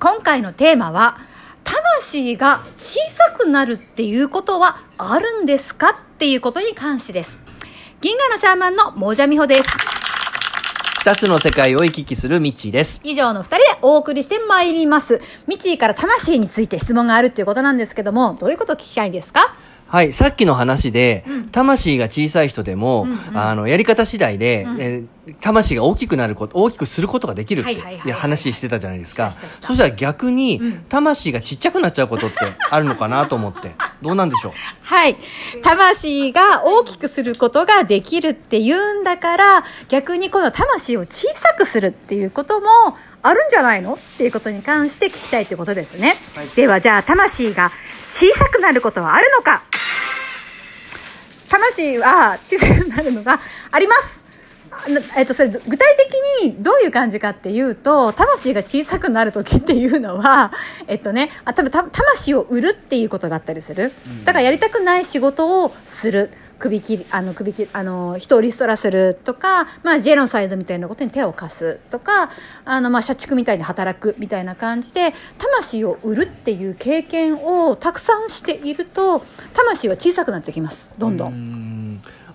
今回のテーマは魂が小さくなるっていうことはあるんですかっていうことに関してです。銀河のシャーマンのモジャミホです。二つの世界を行き来するミッチーです。以上の二人でお送りしてまいります。ミッチーから魂について質問があるっていうことなんですけどもどういうことを聞きたいんですか？はい、さっきの話で、うん。魂が小さい人でも、うんうん。あの、やり方次第で、うん。えー魂が大きくなること、大きくすることができるって、話してたじゃないですか。そしたら逆に、うん。魂がちっちゃくなっちゃうことってあるのかなと思って、どうなんでしょう？はい。魂が大きくすることができるって言うんだから、逆にこの魂を小さくするっていうこともあるんじゃないのっていうことに関して聞きたいということですね。はい。ではじゃあ、魂が小さくなることはあるのか。魂は小さくなるのがありますえっと、それ具体的にどういう感じかっていうと魂が小さくなる時っていうのは、えっとね、あ多分た魂を売るっていうことがあったりする。だからやりたくない仕事をする。首切りあの首切りあの人をリストラするとか、まあ、ジェノサイドみたいなことに手を貸すとかあの、まあ、社畜みたいに働くみたいな感じで魂を売るっていう経験をたくさんしていると魂は小さくなってきます。どんどん。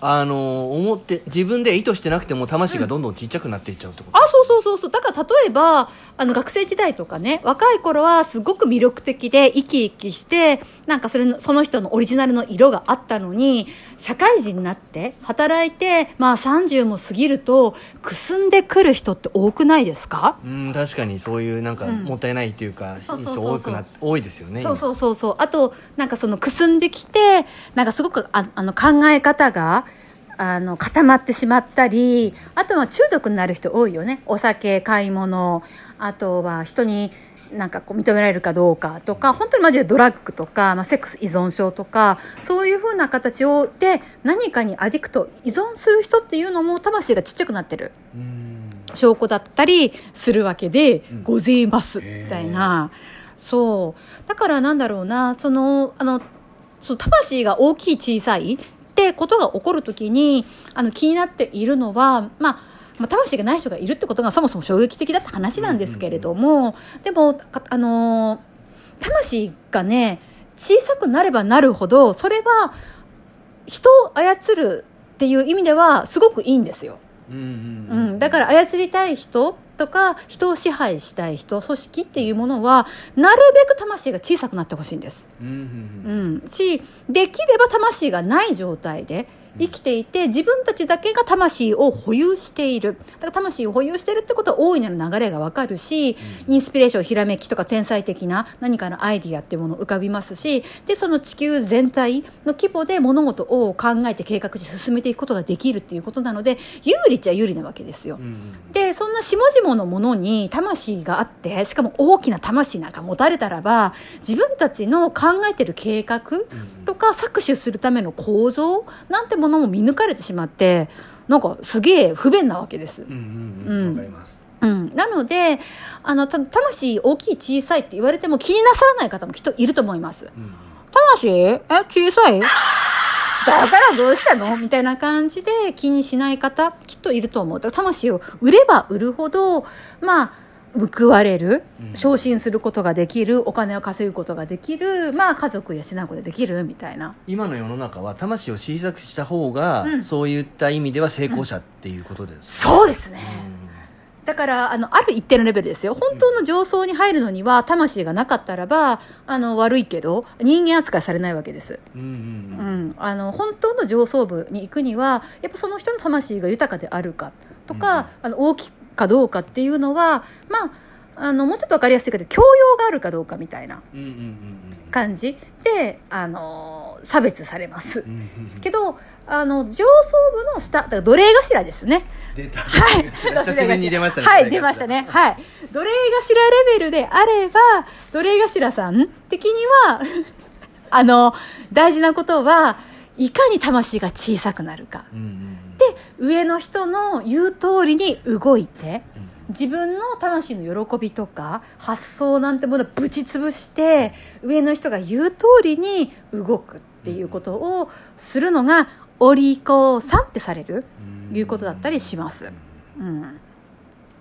あの、思って、自分で意図してなくても魂がどんどん小っちゃくなっていっちゃうってこと、あそうそうだから例えばあの学生時代とかね若い頃はすごく魅力的で生き生きしてなんかそれのその人のオリジナルの色があったのに社会人になって働いてまあ30も過ぎるとくすんでくる人って多くないですか？うん、確かにそういうなんかうん。もったいないっていうか、人多くな多いですよね。そうそうそうそう。あとなんかそのくすんできてなんかすごくああの考え方があの固まってしまったりあとは中毒になる人多いよね。お酒買い物あとは人になんかこう認められるかどうかとか本当にマジでドラッグとか、まあ、セックス依存症とかそういうふうな形をで何かにアディクト依存する人っていうのも魂がちっちゃくなってる。うん。証拠だったりするわけでうん。ございますみたいな、そう。だからなんだろうなそのあのそう魂が大きい小さいってことが起こるときにあの気になっているのはまあまあ、魂がない人がいるってことがそもそも衝撃的だった話なんですけれども、でもかあの魂がね小さくなればなるほどそれは人を操るっていう意味ではすごくいいんですよ。うんうん。うん、だから操りたい人とか人を支配したい人組織っていうものはなるべく魂が小さくなってほしいんです、うんうんうん、しできれば魂がない状態で生きていて自分たちだけが魂を保有している。だから魂を保有しているってことは大いなる流れがわかるし、インスピレーションひらめきとか天才的な何かのアイディアっていうもの浮かびますしでその地球全体の規模で物事を考えて計画で進めていくことができるっていうことなので有利っちゃ有利なわけですよ。でそんな下々のものに魂があってしかも大きな魂なんか持たれたらば自分たちの考えてる計画とか搾取するための構造なんてものも見抜かれてしまってなんかすげえ不便なわけです。うんうんううんかります。うん、なのであのた魂大きい小さいって言われても気になさらない方もきっといると思います。うん魂？え？小さい？だからどうしたの？みたいな感じで気にしない方きっといると思う。だから魂を売れば売るほど、まあ、報われるうん昇進することができるお金を稼ぐことができる、まあ、家族養うことができるみたいな。今の世の中は魂を小さくした方が、うんそういった意味では成功者っていうことです。そうですね。うんだからあのある一定のレベルですよ本当の上層に入るのには魂がなかったらばあの悪いけど人間扱いされないわけです。うんうんううんん、あの本当の上層部に行くにはやっぱその人の魂が豊かであるかとか、うんあの大きいかどうかっていうのはまああのもうちょっと分かりやすいけど教養があるかどうかみたいな感じであの差別されます。けどあの上層部の下だから奴隷頭ですね。出た。はい。久しぶりに出ましたね。はい、出ましたね。はい。奴隷頭レベルであれば、奴隷頭さん的には、あの、大事なことは、いかに魂が小さくなるか。うん上の人の言う通りに動いて、うん。自分の魂の喜びとか発想なんてものをぶち潰して上の人が言う通りに動くっていうことをするのがお利口さんってされるいうことだったりします。うん、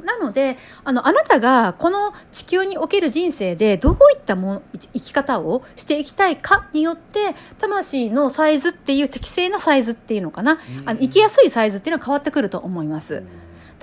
なのであのあなたがこの地球における人生でどういったも生き方をしていきたいかによって魂のサイズっていう適正なサイズっていうのかな、あの生きやすいサイズっていうのは変わってくると思います。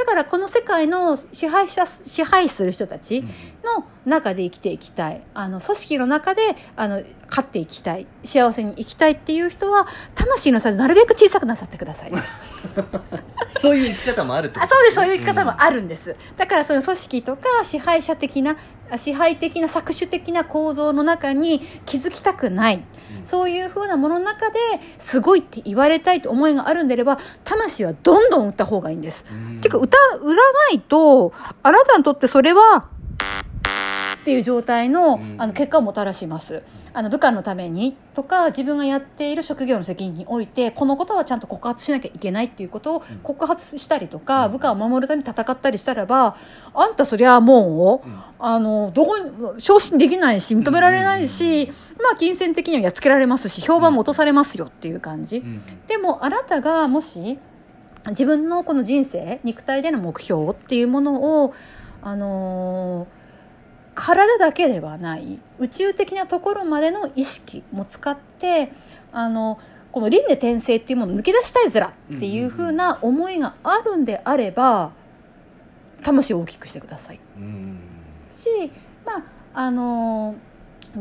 だからこの世界の支配者支配する人たちの中で生きていきたい。あの組織の中であの勝っていきたい。幸せに生きたいっていう人は魂のサイズなるべく小さくなさってください。そういう生き方もあるってことあそうですそういう生き方もあるんです、だからその組織とか支配者的なあ支配的な搾取的な構造の中に気づきたくない、うん。そういうふうなものの中ですごいって言われたいと思いがあるんであれば魂はどんどん売った方がいいんです、うん。ていうか歌売らないとあなたにとってそれはっていう状態のうん。あの結果をもたらします。あの部下のためにとか自分がやっている職業の責任においてこのことはちゃんと告発しなきゃいけないっていうことを告発したりとか、うん。部下を守るために戦ったりしたらばあんたそりゃもう、うん。あのどこに昇進できないし認められないし、まあ金銭的にはやっつけられますし評判も落とされますよっていう感じ。うん。でもあなたがもし自分のこの人生肉体での目標っていうものをあのー体だけではない宇宙的なところまでの意識も使ってあのこの輪廻転生っていうものを抜け出したいずらっていうふうな思いがあるんであれば魂を大きくしてください。うん。しまああのー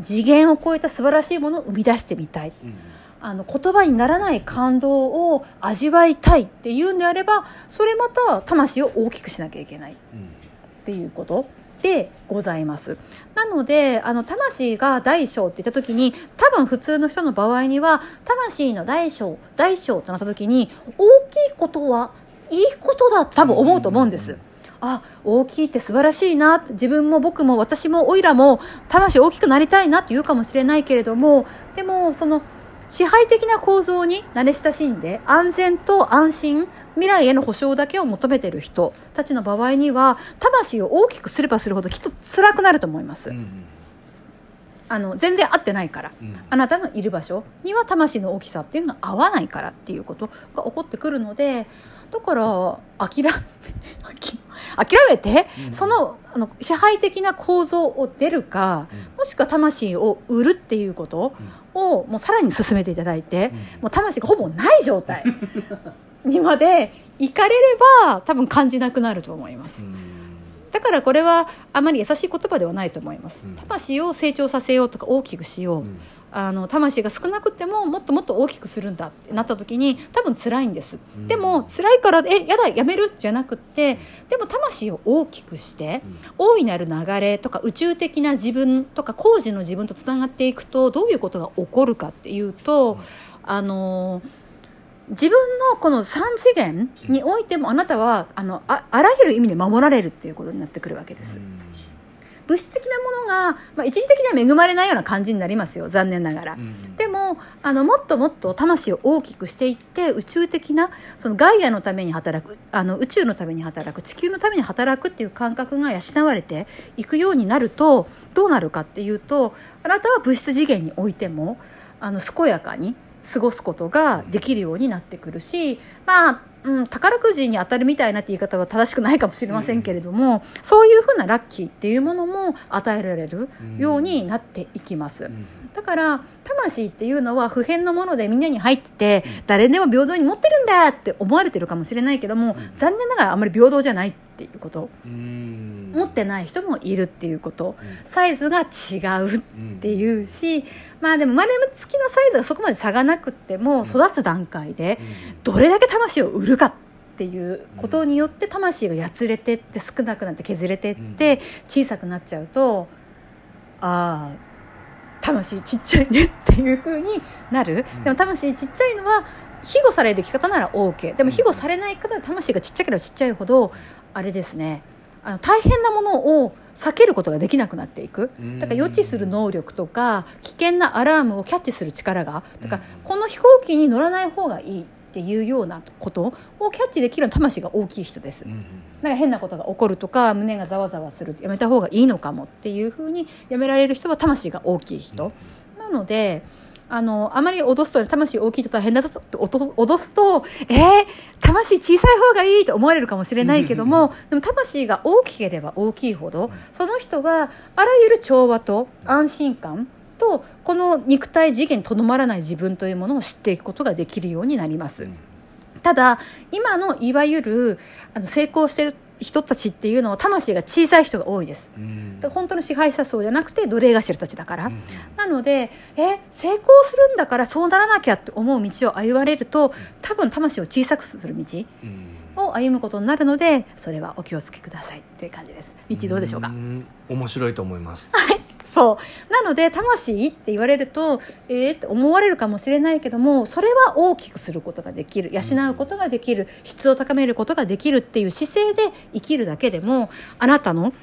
次元を超えた素晴らしいものを生み出してみたい。うん。あの言葉にならない感動を味わいたいっていうんであればそれまた魂を大きくしなきゃいけないっうんていうことでございますなのであの魂が大小って言った時に多分普通の人の場合には魂の大小大小となった時に大きいことはいいことだって多分思うと思うんです。あ大きいって素晴らしいな自分も僕も私もオイラも魂大きくなりたいなって言うかもしれないけれどもでもその支配的な構造に慣れ親しんで安全と安心未来への保障だけを求めている人たちの場合には魂を大きくすればするほどきっと辛くなると思います、うん。あの全然合ってないからうん。あなたのいる場所には魂の大きさっていうのが合わないからっていうことが起こってくるのでだから諦め諦めて、うん。そのあの支配的な構造を出るか、もしくは魂を売るっていうことをもうさらに進めていただいて、もう魂がほぼない状態にまで行かれれば多分感じなくなると思います。うんだからこれはあまり優しい言葉ではないと思います。うん。魂を成長させようとか大きくしよう。うん。あの魂が少なくてももっともっと大きくするんだってなった時に多分辛いんです、うん。でも辛いからえやだやめるじゃなくってでも魂を大きくして大いなる流れとか宇宙的な自分とか工事の自分とつながっていくとどういうことが起こるかっていうと、うん。あの自分のこの3次元においてもあなたはあのああらゆる意味で守られるっていうことになってくるわけです。物質的なものが、まあ、一時的には恵まれないような感じになりますよ残念ながら。うんでもあのもっともっと魂を大きくしていって宇宙的なそのガイアのために働くあの宇宙のために働く地球のために働くっていう感覚が養われていくようになるとどうなるかっていうとあなたは物質次元においてもあの健やかに過ごすことができるようになってくるしまあ、うん、宝くじに当たるみたいなって言い方は正しくないかもしれませんけれども、そういうふうなラッキーっていうものも与えられるようになっていきます。うん。だから魂っていうのは普遍のものでみんなに入ってて誰でも平等に持ってるんだって思われてるかもしれないけどもうん。残念ながらあんまり平等じゃない。っていうこと。うん。持ってない人もいるっていうこと。うん。サイズが違うっうんていうしまあでも生まれつきのサイズがそこまで差がなくっても育つ段階でどれだけ魂を売るかっていうことによって魂がやつれてって少なくなって削れてって小さくなっちゃうとああ魂ちっちゃいねっていう風になる、うん。でも魂ちっちゃいのは庇護される生き方なら OK でも庇護されない方は魂がちっちゃければちっちゃいほどあれですね。あの大変なものを避けることができなくなっていく。だから予知する能力とか危険なアラームをキャッチする力がだからうん。この飛行機に乗らない方がいいっていうようなことをキャッチできる魂が大きい人です。うんなんか変なことが起こるとか胸がざわざわするやめた方がいいのかもっていうふうにやめられる人は魂が大きい人。なのであの、あまり脅すと、魂大きいと大変だぞって脅すと、えー、魂小さい方がいいと思われるかもしれないけども、でも魂が大きければ大きいほど、その人はあらゆる調和と安心感と、この肉体次元にとどまらない自分というものを知っていくことができるようになります。ただ、今のいわゆる、あの、成功してる人たちっていうのは魂が小さい人が多いです、うん、本当の支配者層じゃなくて奴隷頭たちだから、うん、なのでえ成功するんだからそうならなきゃって思う道を歩まれると多分魂を小さくする道を歩むことになるのでそれはお気をつけください。という感じです。道どうでしょうか？面白いと思います。はい。そう。なので魂って言われるとえー、って思われるかもしれないけどもそれは大きくすることができる。養うことができる。質を高めることができるっていう姿勢で生きるだけでもあなたの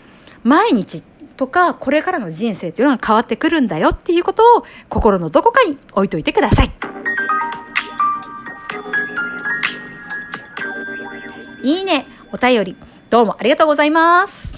毎日とかこれからの人生というのが変わってくるんだよっていうことを心のどこかに置いといてください。いいね、お便り、どうもありがとうございます。